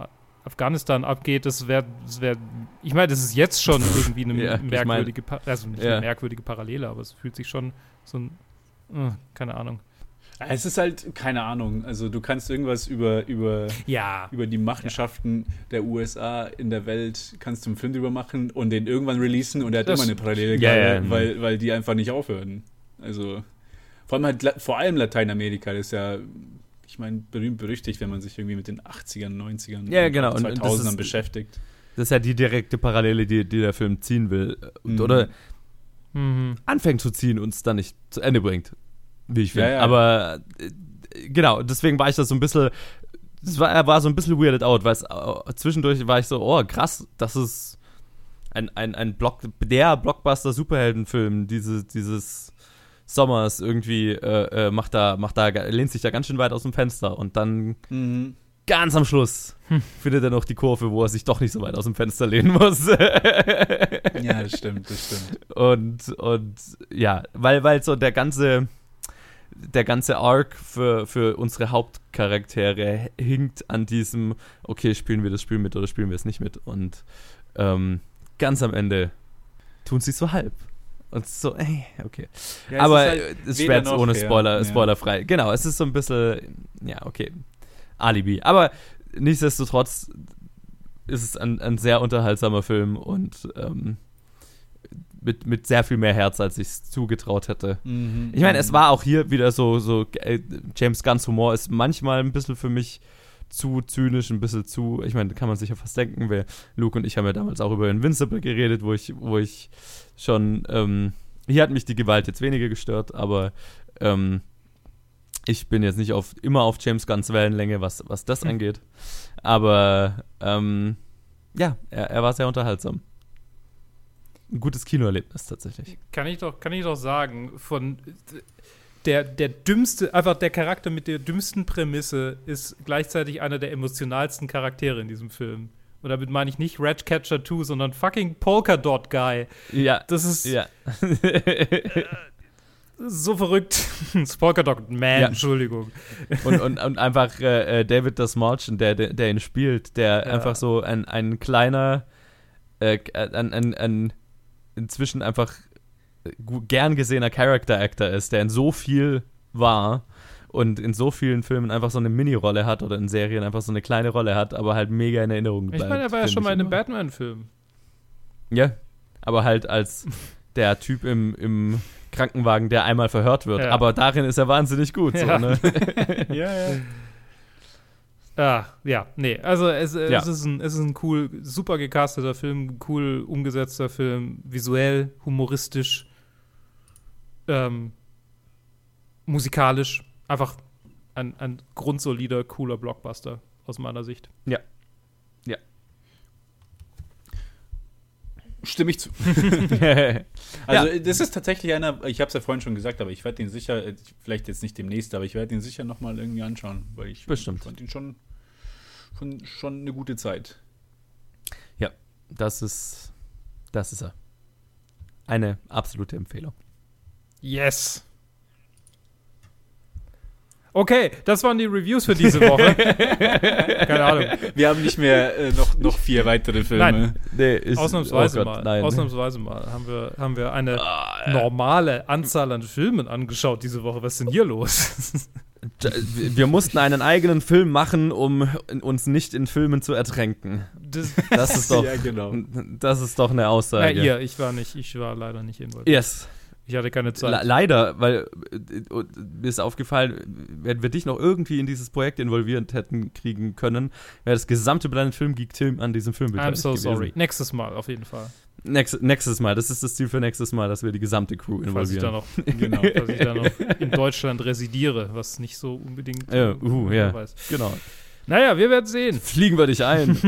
Afghanistan abgeht. Das wäre, das wär, ich meine, das ist jetzt schon irgendwie eine ja, merkwürdige, ich mein, also nicht ja. eine merkwürdige Parallele, aber es fühlt sich schon so ein, uh, keine Ahnung. Es ist halt, keine Ahnung, also du kannst irgendwas über, über, ja. über die Machenschaften ja. der USA in der Welt, kannst du einen Film drüber machen und den irgendwann releasen und er hat das, immer eine Parallele, ja, ja, weil, weil die einfach nicht aufhören. Also, vor allem halt, vor allem Lateinamerika, das ist ja, ich meine, berühmt berüchtigt, wenn man sich irgendwie mit den 80ern, 90ern, ja, genau. 2000ern beschäftigt. Das ist ja die direkte Parallele, die, die der Film ziehen will. Mhm. Oder mhm. anfängt zu ziehen und es dann nicht zu Ende bringt wie ich finde. Ja, ja. Aber äh, genau, deswegen war ich das so ein bisschen. Es war, war so ein bisschen weirded out, weil äh, zwischendurch war ich so, oh krass, das ist ein, ein, ein Block, der Blockbuster-Superheldenfilm diese, dieses Sommers irgendwie äh, äh, macht da, macht da, lehnt sich da ganz schön weit aus dem Fenster und dann mhm. ganz am Schluss hm. findet er noch die Kurve, wo er sich doch nicht so weit aus dem Fenster lehnen muss. ja, das stimmt, das stimmt. Und, und ja, weil, weil so der ganze der ganze Arc für, für unsere Hauptcharaktere hinkt an diesem, okay, spielen wir das Spiel mit oder spielen wir es nicht mit. Und ähm, ganz am Ende tun sie so halb. Und so, ey, okay. Ja, Aber es, halt ist schwer ohne Spoiler, ja. spoilerfrei. Genau, es ist so ein bisschen, ja, okay. Alibi. Aber nichtsdestotrotz ist es ein, ein sehr unterhaltsamer Film und ähm, mit, mit sehr viel mehr Herz, als ich es zugetraut hätte. Mhm. Ich meine, es war auch hier wieder so, so äh, James Gunns Humor ist manchmal ein bisschen für mich zu zynisch, ein bisschen zu, ich meine, kann man sich ja fast denken, weil Luke und ich haben ja damals auch über Invincible geredet, wo ich, wo ich schon, ähm, hier hat mich die Gewalt jetzt weniger gestört, aber ähm, ich bin jetzt nicht auf, immer auf James Gunns Wellenlänge, was, was das mhm. angeht. Aber ähm, ja, er, er war sehr unterhaltsam ein gutes Kinoerlebnis tatsächlich. Kann ich doch, kann ich doch sagen, von der, der dümmste, einfach der Charakter mit der dümmsten Prämisse ist gleichzeitig einer der emotionalsten Charaktere in diesem Film. Und damit meine ich nicht Ratcatcher 2, sondern fucking Polka Dot Guy. Ja. Das ist. Ja. so verrückt. Polka Dot Man, ja. Entschuldigung. Und, und, und einfach äh, äh David Dasmalchian, der, der, der ihn spielt, der ja. einfach so ein, ein kleiner, äh, ein, ein, ein inzwischen einfach gern gesehener Character Actor ist, der in so viel war und in so vielen Filmen einfach so eine Mini-Rolle hat oder in Serien einfach so eine kleine Rolle hat, aber halt mega in Erinnerung bleibt. Ich meine, er war ja schon mal in einem Batman-Film. Ja, aber halt als der Typ im, im Krankenwagen, der einmal verhört wird. Ja. Aber darin ist er wahnsinnig gut. Ja, so, ne? ja, ja. Ah, ja, nee, also es, ja. es, ist ein, es ist ein cool, super gecasteter Film, cool umgesetzter Film, visuell, humoristisch, ähm, musikalisch, einfach ein, ein grundsolider, cooler Blockbuster aus meiner Sicht. Ja. Ja. Stimme ich zu. also, ja. das ist tatsächlich einer, ich habe es ja vorhin schon gesagt, aber ich werde ihn sicher, vielleicht jetzt nicht demnächst, aber ich werde ihn sicher nochmal irgendwie anschauen, weil ich Bestimmt. fand ihn schon schon, schon eine gute Zeit. Ja, das ist, das ist er. Eine absolute Empfehlung. Yes. Okay, das waren die Reviews für diese Woche. Keine Ahnung. Wir haben nicht mehr äh, noch, noch vier weitere Filme. Nein, nee, ist, ausnahmsweise oh Gott, mal. Nein. Ausnahmsweise mal haben wir, haben wir eine oh, normale Anzahl an Filmen angeschaut diese Woche. Was ist denn hier los? Wir mussten einen eigenen Film machen, um uns nicht in Filmen zu ertränken. Das, das ist doch, ja, genau. das ist doch eine Aussage. Ja, ihr, ich war nicht, ich war leider nicht involviert. Yes. Ich hatte keine Zeit. Le leider, weil äh, mir ist aufgefallen, wenn wir dich noch irgendwie in dieses Projekt involviert hätten kriegen können, wäre das gesamte Planet Film Geek Team an diesem Film beteiligt I'm so gewesen. sorry. Nächstes Mal auf jeden Fall. Next, nächstes Mal, das ist das Ziel für nächstes Mal, dass wir die gesamte Crew involvieren. Falls ich da noch, genau, falls ich da noch in Deutschland residiere, was nicht so unbedingt ja, uh, ja. weiß. Genau. Naja, wir werden sehen. Fliegen wir dich ein.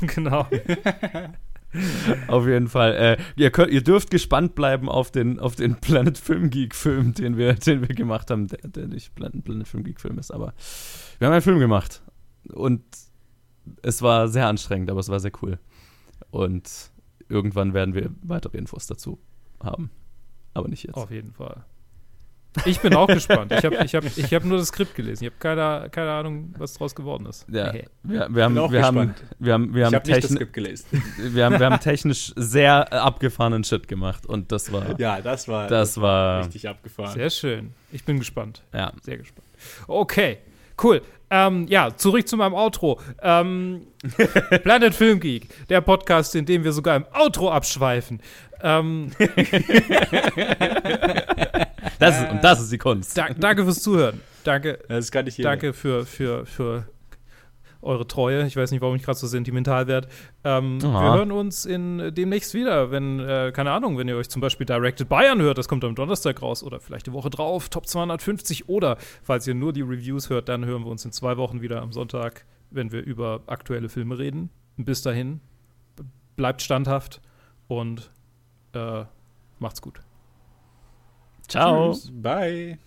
genau. auf jeden Fall. Äh, ihr, könnt, ihr dürft gespannt bleiben auf den, auf den Planet Film Geek Film, den wir, den wir gemacht haben, der, der nicht Planet, Planet Film Geek Film ist, aber wir haben einen Film gemacht und es war sehr anstrengend, aber es war sehr cool. Und irgendwann werden wir weitere Infos dazu haben. Aber nicht jetzt. Auf jeden Fall. Ich bin auch gespannt. Ich habe ich hab, ich hab nur das Skript gelesen. Ich habe keine, keine Ahnung, was daraus geworden ist. Ja, wir, wir, haben, wir, haben, wir, haben, wir haben, wir haben, ich nicht das Skript gelesen. Wir haben, wir haben technisch sehr abgefahrenen Shit gemacht und das war. Ja, das war, das, das war richtig abgefahren. Sehr schön. Ich bin gespannt. Ja. Sehr gespannt. Okay, cool. Ähm, ja, zurück zu meinem Outro. Ähm, Planet Film Geek, der Podcast, in dem wir sogar im Outro abschweifen. Ähm, das ist, und das ist die Kunst. Da, danke fürs Zuhören. Danke. Das kann ich Danke für, für, für eure Treue. Ich weiß nicht, warum ich gerade so sentimental werde. Ähm, wir hören uns in, demnächst wieder, wenn, äh, keine Ahnung, wenn ihr euch zum Beispiel Directed Bayern hört, das kommt am Donnerstag raus oder vielleicht die Woche drauf, Top 250 oder falls ihr nur die Reviews hört, dann hören wir uns in zwei Wochen wieder am Sonntag, wenn wir über aktuelle Filme reden. Bis dahin, bleibt standhaft und äh, macht's gut. Ciao. Tschüss. Bye.